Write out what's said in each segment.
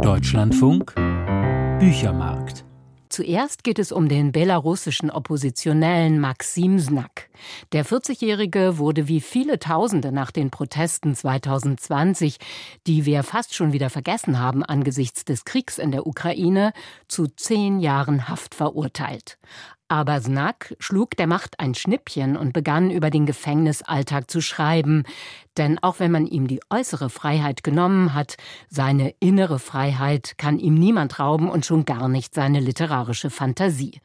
Deutschlandfunk Büchermarkt Zuerst geht es um den belarussischen Oppositionellen Maxim Znak. Der 40-Jährige wurde wie viele Tausende nach den Protesten 2020, die wir fast schon wieder vergessen haben angesichts des Kriegs in der Ukraine, zu zehn Jahren Haft verurteilt. Aber Snack schlug der Macht ein Schnippchen und begann über den Gefängnisalltag zu schreiben. Denn auch wenn man ihm die äußere Freiheit genommen hat, seine innere Freiheit kann ihm niemand rauben und schon gar nicht seine literarische Fantasie.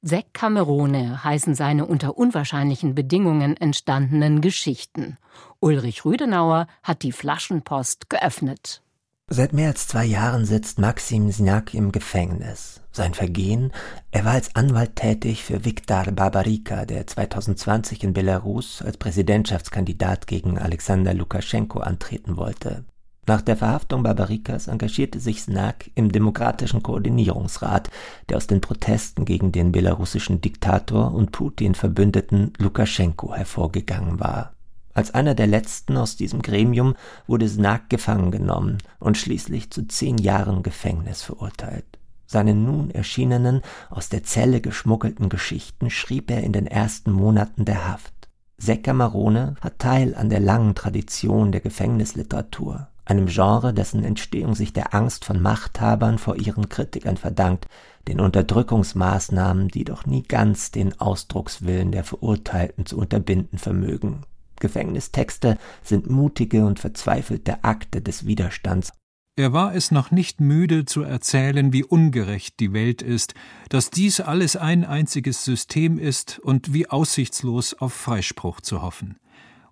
Sek Camerone heißen seine unter unwahrscheinlichen Bedingungen entstandenen Geschichten. Ulrich Rüdenauer hat die Flaschenpost geöffnet. Seit mehr als zwei Jahren sitzt Maxim Znak im Gefängnis. Sein Vergehen? Er war als Anwalt tätig für Viktor Barbarika, der 2020 in Belarus als Präsidentschaftskandidat gegen Alexander Lukaschenko antreten wollte. Nach der Verhaftung Barbarikas engagierte sich Znak im Demokratischen Koordinierungsrat, der aus den Protesten gegen den belarussischen Diktator und Putin Verbündeten Lukaschenko hervorgegangen war. Als einer der letzten aus diesem Gremium wurde Snak gefangen genommen und schließlich zu zehn Jahren Gefängnis verurteilt. Seine nun erschienenen, aus der Zelle geschmuggelten Geschichten schrieb er in den ersten Monaten der Haft. Secca Marone hat Teil an der langen Tradition der Gefängnisliteratur, einem Genre, dessen Entstehung sich der Angst von Machthabern vor ihren Kritikern verdankt, den Unterdrückungsmaßnahmen, die doch nie ganz den Ausdruckswillen der Verurteilten zu unterbinden vermögen. Gefängnistexte sind mutige und verzweifelte Akte des Widerstands. Er war es noch nicht müde zu erzählen, wie ungerecht die Welt ist, dass dies alles ein einziges System ist und wie aussichtslos auf Freispruch zu hoffen.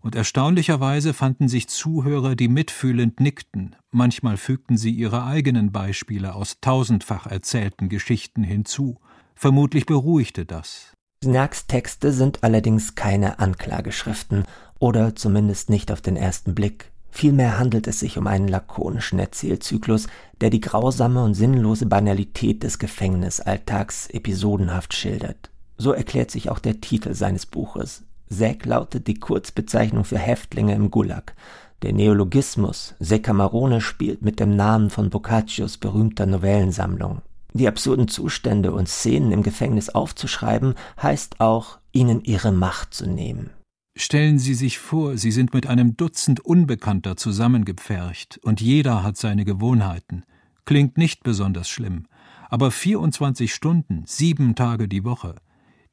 Und erstaunlicherweise fanden sich Zuhörer, die mitfühlend nickten, manchmal fügten sie ihre eigenen Beispiele aus tausendfach erzählten Geschichten hinzu. Vermutlich beruhigte das. Snacks Texte sind allerdings keine Anklageschriften, oder zumindest nicht auf den ersten Blick. Vielmehr handelt es sich um einen lakonischen Erzählzyklus, der die grausame und sinnlose Banalität des Gefängnisalltags episodenhaft schildert. So erklärt sich auch der Titel seines Buches. Säck lautet die Kurzbezeichnung für Häftlinge im Gulag. Der Neologismus Sekamarone spielt mit dem Namen von Boccaccios berühmter Novellensammlung. Die absurden Zustände und Szenen im Gefängnis aufzuschreiben, heißt auch, ihnen ihre Macht zu nehmen. Stellen Sie sich vor, Sie sind mit einem Dutzend Unbekannter zusammengepfercht, und jeder hat seine Gewohnheiten. Klingt nicht besonders schlimm, aber 24 Stunden, sieben Tage die Woche.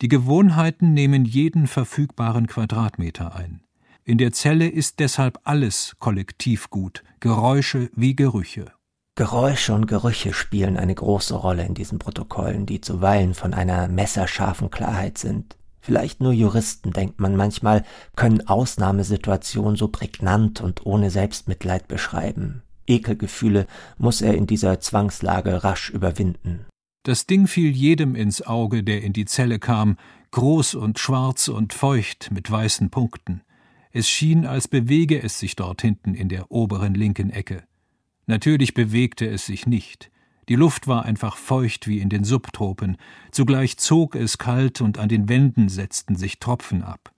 Die Gewohnheiten nehmen jeden verfügbaren Quadratmeter ein. In der Zelle ist deshalb alles Kollektivgut, Geräusche wie Gerüche. Geräusche und Gerüche spielen eine große Rolle in diesen Protokollen, die zuweilen von einer messerscharfen Klarheit sind. Vielleicht nur Juristen, denkt man manchmal, können Ausnahmesituationen so prägnant und ohne Selbstmitleid beschreiben. Ekelgefühle muss er in dieser Zwangslage rasch überwinden. Das Ding fiel jedem ins Auge, der in die Zelle kam, groß und schwarz und feucht mit weißen Punkten. Es schien, als bewege es sich dort hinten in der oberen linken Ecke. Natürlich bewegte es sich nicht. Die Luft war einfach feucht wie in den Subtropen, zugleich zog es kalt und an den Wänden setzten sich Tropfen ab.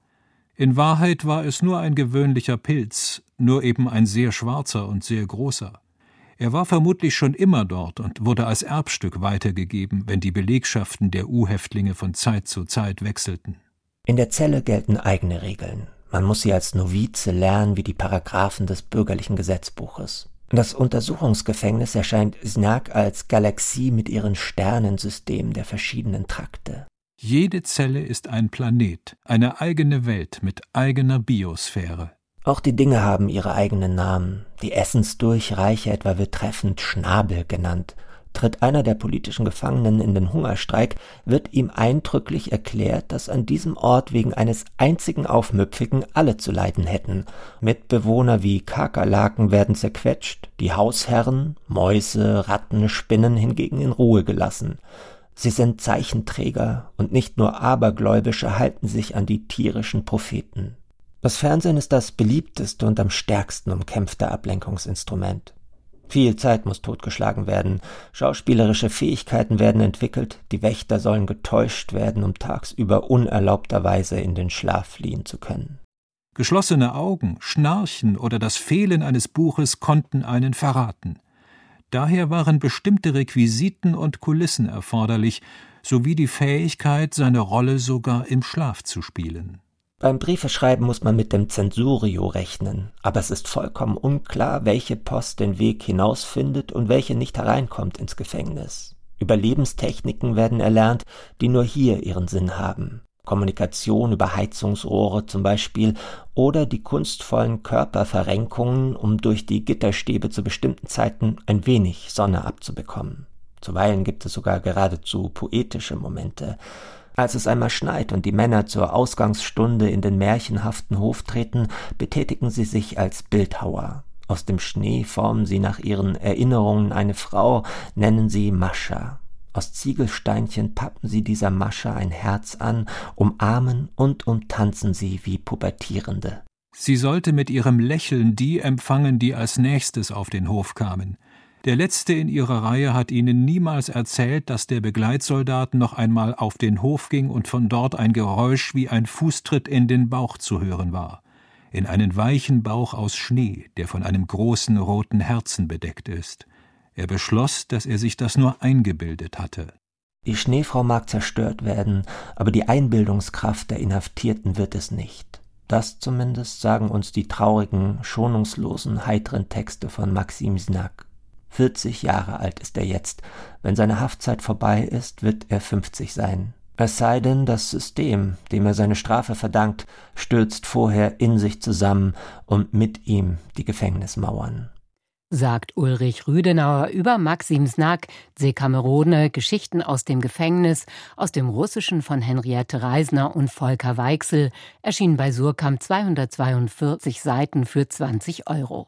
In Wahrheit war es nur ein gewöhnlicher Pilz, nur eben ein sehr schwarzer und sehr großer. Er war vermutlich schon immer dort und wurde als Erbstück weitergegeben, wenn die Belegschaften der U-Häftlinge von Zeit zu Zeit wechselten. In der Zelle gelten eigene Regeln. Man muss sie als Novize lernen wie die Paragraphen des bürgerlichen Gesetzbuches. Das Untersuchungsgefängnis erscheint Znak als Galaxie mit ihren Sternensystemen der verschiedenen Trakte. Jede Zelle ist ein Planet, eine eigene Welt mit eigener Biosphäre. Auch die Dinge haben ihre eigenen Namen. Die Essensdurchreiche etwa wird treffend Schnabel genannt Tritt einer der politischen Gefangenen in den Hungerstreik, wird ihm eindrücklich erklärt, dass an diesem Ort wegen eines einzigen Aufmüpfigen alle zu leiden hätten. Mitbewohner wie Kakerlaken werden zerquetscht, die Hausherren, Mäuse, Ratten, Spinnen hingegen in Ruhe gelassen. Sie sind Zeichenträger und nicht nur Abergläubische halten sich an die tierischen Propheten. Das Fernsehen ist das beliebteste und am stärksten umkämpfte Ablenkungsinstrument. Viel Zeit muss totgeschlagen werden, schauspielerische Fähigkeiten werden entwickelt, die Wächter sollen getäuscht werden, um tagsüber unerlaubterweise in den Schlaf fliehen zu können. Geschlossene Augen, Schnarchen oder das Fehlen eines Buches konnten einen verraten. Daher waren bestimmte Requisiten und Kulissen erforderlich, sowie die Fähigkeit, seine Rolle sogar im Schlaf zu spielen. Beim Briefeschreiben muss man mit dem Zensurio rechnen, aber es ist vollkommen unklar, welche Post den Weg hinausfindet und welche nicht hereinkommt ins Gefängnis. Überlebenstechniken werden erlernt, die nur hier ihren Sinn haben. Kommunikation über Heizungsrohre zum Beispiel oder die kunstvollen Körperverrenkungen, um durch die Gitterstäbe zu bestimmten Zeiten ein wenig Sonne abzubekommen. Zuweilen gibt es sogar geradezu poetische Momente. Als es einmal schneit und die Männer zur Ausgangsstunde in den märchenhaften Hof treten, betätigen sie sich als Bildhauer. Aus dem Schnee formen sie nach ihren Erinnerungen eine Frau, nennen sie Mascha. Aus Ziegelsteinchen pappen sie dieser Mascha ein Herz an, umarmen und umtanzen sie wie Pubertierende. Sie sollte mit ihrem Lächeln die empfangen, die als nächstes auf den Hof kamen. Der letzte in ihrer Reihe hat ihnen niemals erzählt, dass der Begleitsoldat noch einmal auf den Hof ging und von dort ein Geräusch wie ein Fußtritt in den Bauch zu hören war. In einen weichen Bauch aus Schnee, der von einem großen roten Herzen bedeckt ist. Er beschloss, dass er sich das nur eingebildet hatte. Die Schneefrau mag zerstört werden, aber die Einbildungskraft der Inhaftierten wird es nicht. Das zumindest sagen uns die traurigen, schonungslosen, heiteren Texte von Maxim Znak. 40 Jahre alt ist er jetzt. Wenn seine Haftzeit vorbei ist, wird er 50 sein. Es sei denn, das System, dem er seine Strafe verdankt, stürzt vorher in sich zusammen und mit ihm die Gefängnismauern sagt Ulrich Rüdenauer über Maxim Snack, Sekamerone, Geschichten aus dem Gefängnis, aus dem Russischen von Henriette Reisner und Volker Weichsel, erschien bei Surkamp 242 Seiten für 20 Euro.